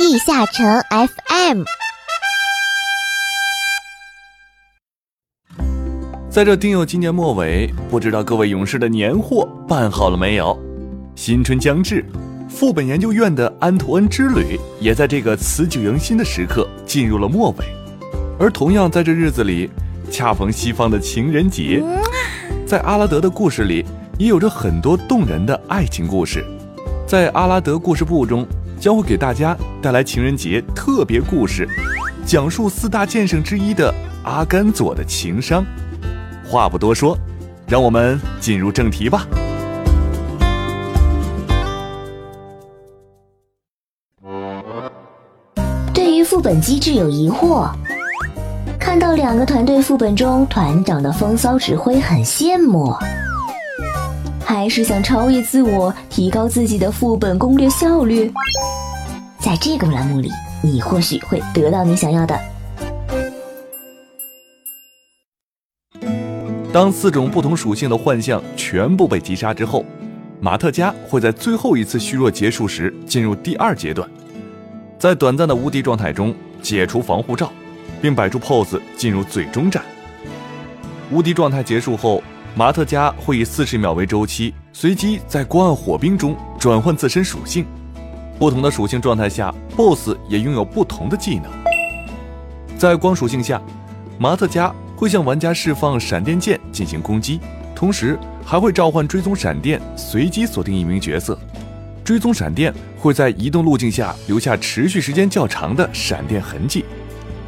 地下城 FM。在这丁酉今年末尾，不知道各位勇士的年货办好了没有？新春将至，副本研究院的安图恩之旅也在这个辞旧迎新的时刻进入了末尾。而同样在这日子里，恰逢西方的情人节，在阿拉德的故事里也有着很多动人的爱情故事。在阿拉德故事部中，将会给大家带来情人节特别故事，讲述四大剑圣之一的阿甘佐的情商。话不多说，让我们进入正题吧。对于副本机制有疑惑，看到两个团队副本中团长的风骚指挥很羡慕。还是想超越自我，提高自己的副本攻略效率。在这个栏目里，你或许会得到你想要的。当四种不同属性的幻象全部被击杀之后，马特加会在最后一次虚弱结束时进入第二阶段，在短暂的无敌状态中解除防护罩，并摆出 pose 进入最终战。无敌状态结束后。马特加会以四十秒为周期，随机在光暗火冰中转换自身属性。不同的属性状态下，BOSS 也拥有不同的技能。在光属性下，马特加会向玩家释放闪电剑进行攻击，同时还会召唤追踪闪电，随机锁定一名角色。追踪闪电会在移动路径下留下持续时间较长的闪电痕迹，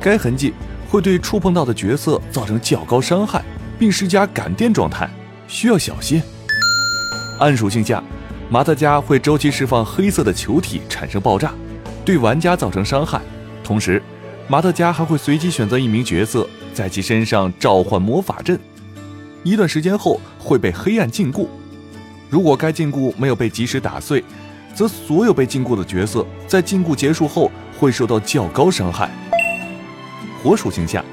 该痕迹会对触碰到的角色造成较高伤害。并施加感电状态，需要小心。暗属性下，马特加会周期释放黑色的球体产生爆炸，对玩家造成伤害。同时，马特加还会随机选择一名角色，在其身上召唤魔法阵，一段时间后会被黑暗禁锢。如果该禁锢没有被及时打碎，则所有被禁锢的角色在禁锢结束后会受到较高伤害。火属性下。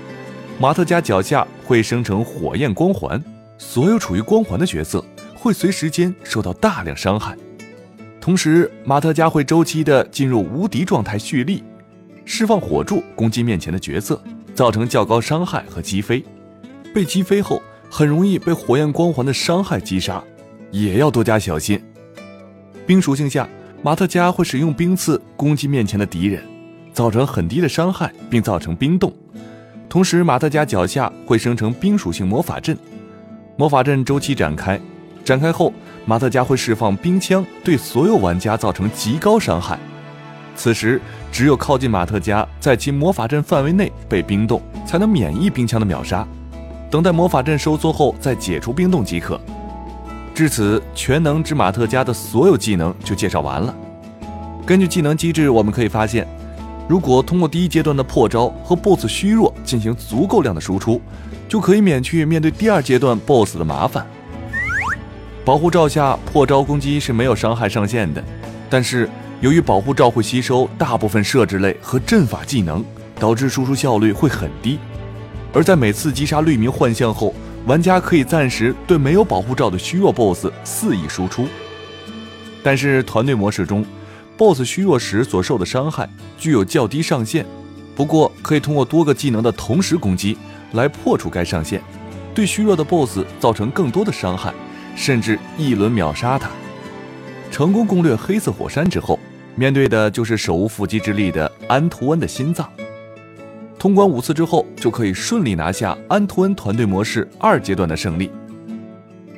马特加脚下会生成火焰光环，所有处于光环的角色会随时间受到大量伤害。同时，马特加会周期的进入无敌状态蓄力，释放火柱攻击面前的角色，造成较高伤害和击飞。被击飞后，很容易被火焰光环的伤害击杀，也要多加小心。冰属性下，马特加会使用冰刺攻击面前的敌人，造成很低的伤害，并造成冰冻。同时，马特加脚下会生成冰属性魔法阵，魔法阵周期展开，展开后，马特加会释放冰枪，对所有玩家造成极高伤害。此时，只有靠近马特加，在其魔法阵范围内被冰冻，才能免疫冰枪的秒杀。等待魔法阵收缩后再解除冰冻即可。至此，全能之马特加的所有技能就介绍完了。根据技能机制，我们可以发现。如果通过第一阶段的破招和 BOSS 虚弱进行足够量的输出，就可以免去面对第二阶段 BOSS 的麻烦。保护罩下破招攻击是没有伤害上限的，但是由于保护罩会吸收大部分设置类和阵法技能，导致输出效率会很低。而在每次击杀绿名幻象后，玩家可以暂时对没有保护罩的虚弱 BOSS 肆意输出。但是团队模式中。BOSS 虚弱时所受的伤害具有较低上限，不过可以通过多个技能的同时攻击来破除该上限，对虚弱的 BOSS 造成更多的伤害，甚至一轮秒杀他。成功攻略黑色火山之后，面对的就是手无缚鸡之力的安图恩的心脏。通关五次之后，就可以顺利拿下安图恩团队模式二阶段的胜利。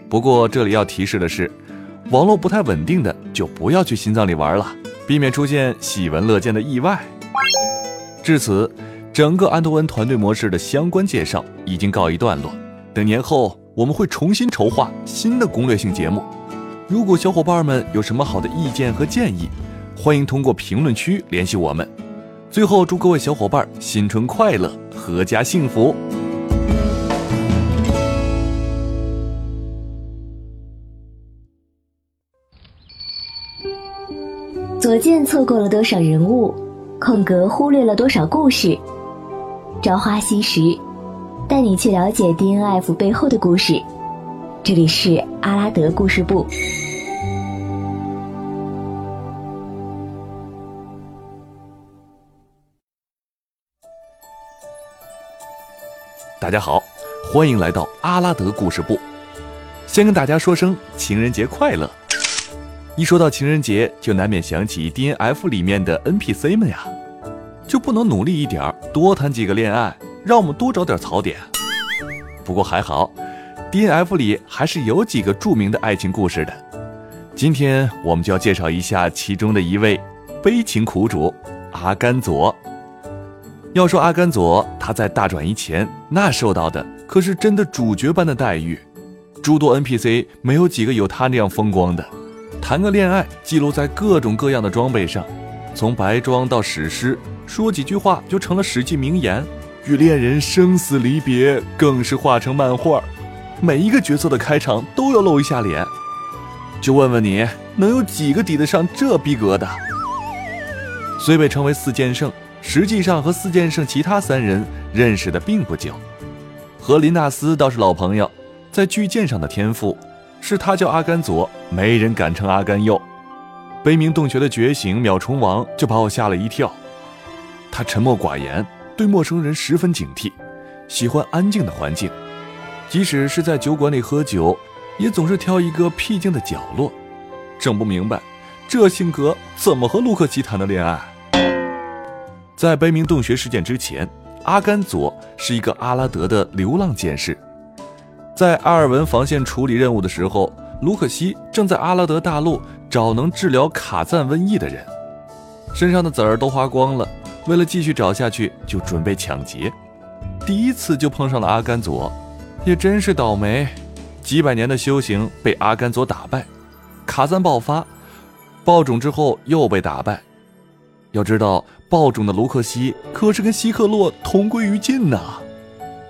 不过这里要提示的是，网络不太稳定的就不要去心脏里玩了。避免出现喜闻乐见的意外。至此，整个安托恩团队模式的相关介绍已经告一段落。等年后，我们会重新筹划新的攻略性节目。如果小伙伴们有什么好的意见和建议，欢迎通过评论区联系我们。最后，祝各位小伙伴新春快乐，阖家幸福。左键错过了多少人物，空格忽略了多少故事。朝花夕拾带你去了解 DNF 背后的故事。这里是阿拉德故事部。大家好，欢迎来到阿拉德故事部，先跟大家说声情人节快乐。一说到情人节，就难免想起 D N F 里面的 N P C 们呀，就不能努力一点，多谈几个恋爱，让我们多找点槽点？不过还好，D N F 里还是有几个著名的爱情故事的。今天我们就要介绍一下其中的一位悲情苦主阿甘佐。要说阿甘佐，他在大转移前那受到的可是真的主角般的待遇，诸多 NPC 没有几个有他那样风光的。谈个恋爱，记录在各种各样的装备上，从白装到史诗，说几句话就成了史记名言。与恋人生死离别，更是画成漫画。每一个角色的开场都要露一下脸。就问问你，能有几个抵得上这逼格的？虽被称为四剑圣。实际上和四剑圣其他三人认识的并不久，和林纳斯倒是老朋友，在巨剑上的天赋，是他叫阿甘左，没人敢称阿甘右。悲鸣洞穴的觉醒秒虫王就把我吓了一跳。他沉默寡言，对陌生人十分警惕，喜欢安静的环境，即使是在酒馆里喝酒，也总是挑一个僻静的角落。整不明白，这性格怎么和卢克奇谈的恋爱？在悲鸣洞穴事件之前，阿甘佐是一个阿拉德的流浪剑士。在阿尔文防线处理任务的时候，卢克西正在阿拉德大陆找能治疗卡赞瘟疫的人，身上的籽儿都花光了。为了继续找下去，就准备抢劫。第一次就碰上了阿甘佐，也真是倒霉。几百年的修行被阿甘佐打败，卡赞爆发，爆种之后又被打败。要知道。暴种的卢克西可是跟希克洛同归于尽呐，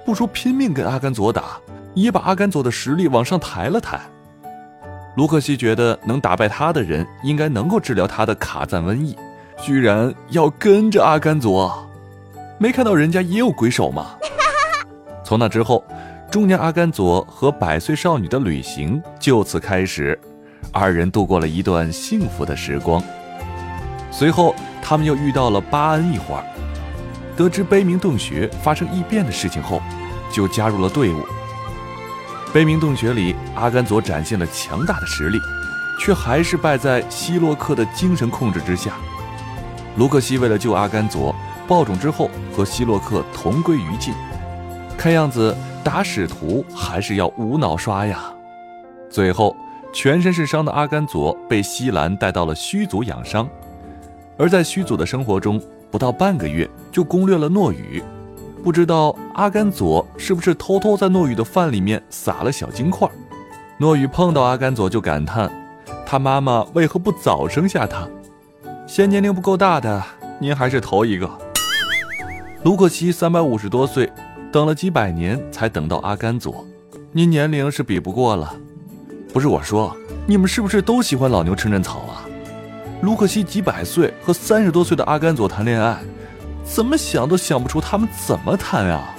不说拼命跟阿甘佐打，也把阿甘佐的实力往上抬了抬。卢克西觉得能打败他的人应该能够治疗他的卡赞瘟疫，居然要跟着阿甘佐，没看到人家也有鬼手吗？从那之后，中年阿甘佐和百岁少女的旅行就此开始，二人度过了一段幸福的时光。随后。他们又遇到了巴恩一伙儿，得知悲鸣洞穴发生异变的事情后，就加入了队伍。悲鸣洞穴里，阿甘佐展现了强大的实力，却还是败在希洛克的精神控制之下。卢克西为了救阿甘佐，爆种之后和希洛克同归于尽。看样子打使徒还是要无脑刷呀。最后，全身是伤的阿甘佐被西兰带到了虚族养伤。而在虚祖的生活中，不到半个月就攻略了诺雨。不知道阿甘佐是不是偷偷在诺雨的饭里面撒了小金块？诺雨碰到阿甘佐就感叹：他妈妈为何不早生下他？嫌年龄不够大的，您还是头一个。卢克西三百五十多岁，等了几百年才等到阿甘佐，您年龄是比不过了。不是我说，你们是不是都喜欢老牛吃嫩草啊？卢克西几百岁和三十多岁的阿甘佐谈恋爱，怎么想都想不出他们怎么谈啊！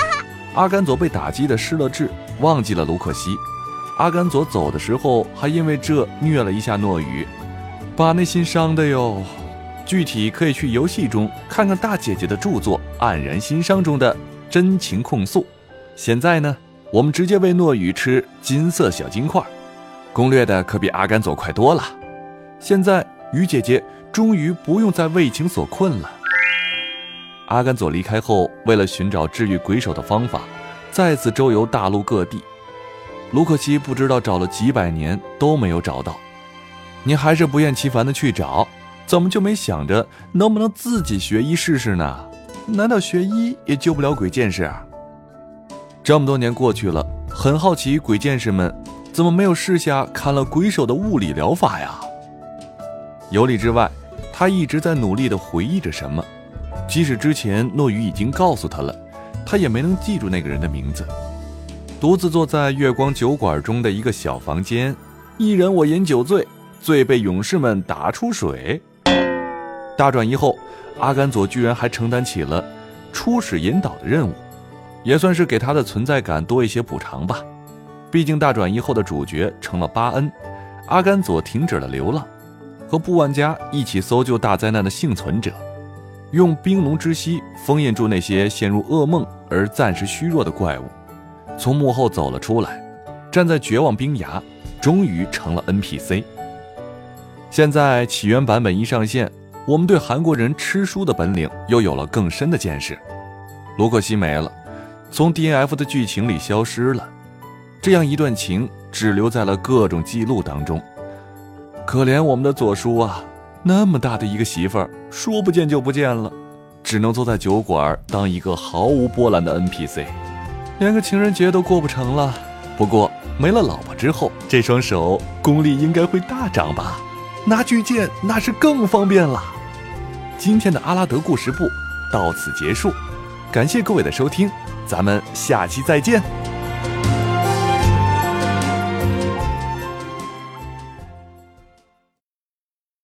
阿甘佐被打击的失了智，忘记了卢克西。阿甘佐走的时候还因为这虐了一下诺雨，把内心伤的哟。具体可以去游戏中看看大姐姐的著作《黯然心伤》中的真情控诉。现在呢，我们直接喂诺雨吃金色小金块，攻略的可比阿甘佐快多了。现在。雨姐姐终于不用再为情所困了。阿甘佐离开后，为了寻找治愈鬼手的方法，再次周游大陆各地。卢克西不知道找了几百年都没有找到，你还是不厌其烦的去找，怎么就没想着能不能自己学医试试呢？难道学医也救不了鬼剑士啊？这么多年过去了，很好奇鬼剑士们怎么没有试下砍了鬼手的物理疗法呀？游历之外，他一直在努力地回忆着什么，即使之前诺雨已经告诉他了，他也没能记住那个人的名字。独自坐在月光酒馆中的一个小房间，一人我饮酒醉，醉被勇士们打出水。大转移后，阿甘佐居然还承担起了初始引导的任务，也算是给他的存在感多一些补偿吧。毕竟大转移后的主角成了巴恩，阿甘佐停止了流浪。和布万家一起搜救大灾难的幸存者，用冰龙之息封印住那些陷入噩梦而暂时虚弱的怪物，从幕后走了出来，站在绝望冰崖，终于成了 NPC。现在起源版本一上线，我们对韩国人吃书的本领又有了更深的见识。卢克西没了，从 DNF 的剧情里消失了，这样一段情只留在了各种记录当中。可怜我们的左叔啊，那么大的一个媳妇儿，说不见就不见了，只能坐在酒馆当一个毫无波澜的 NPC，连个情人节都过不成了。不过没了老婆之后，这双手功力应该会大涨吧？拿巨剑那是更方便了。今天的阿拉德故事部到此结束，感谢各位的收听，咱们下期再见。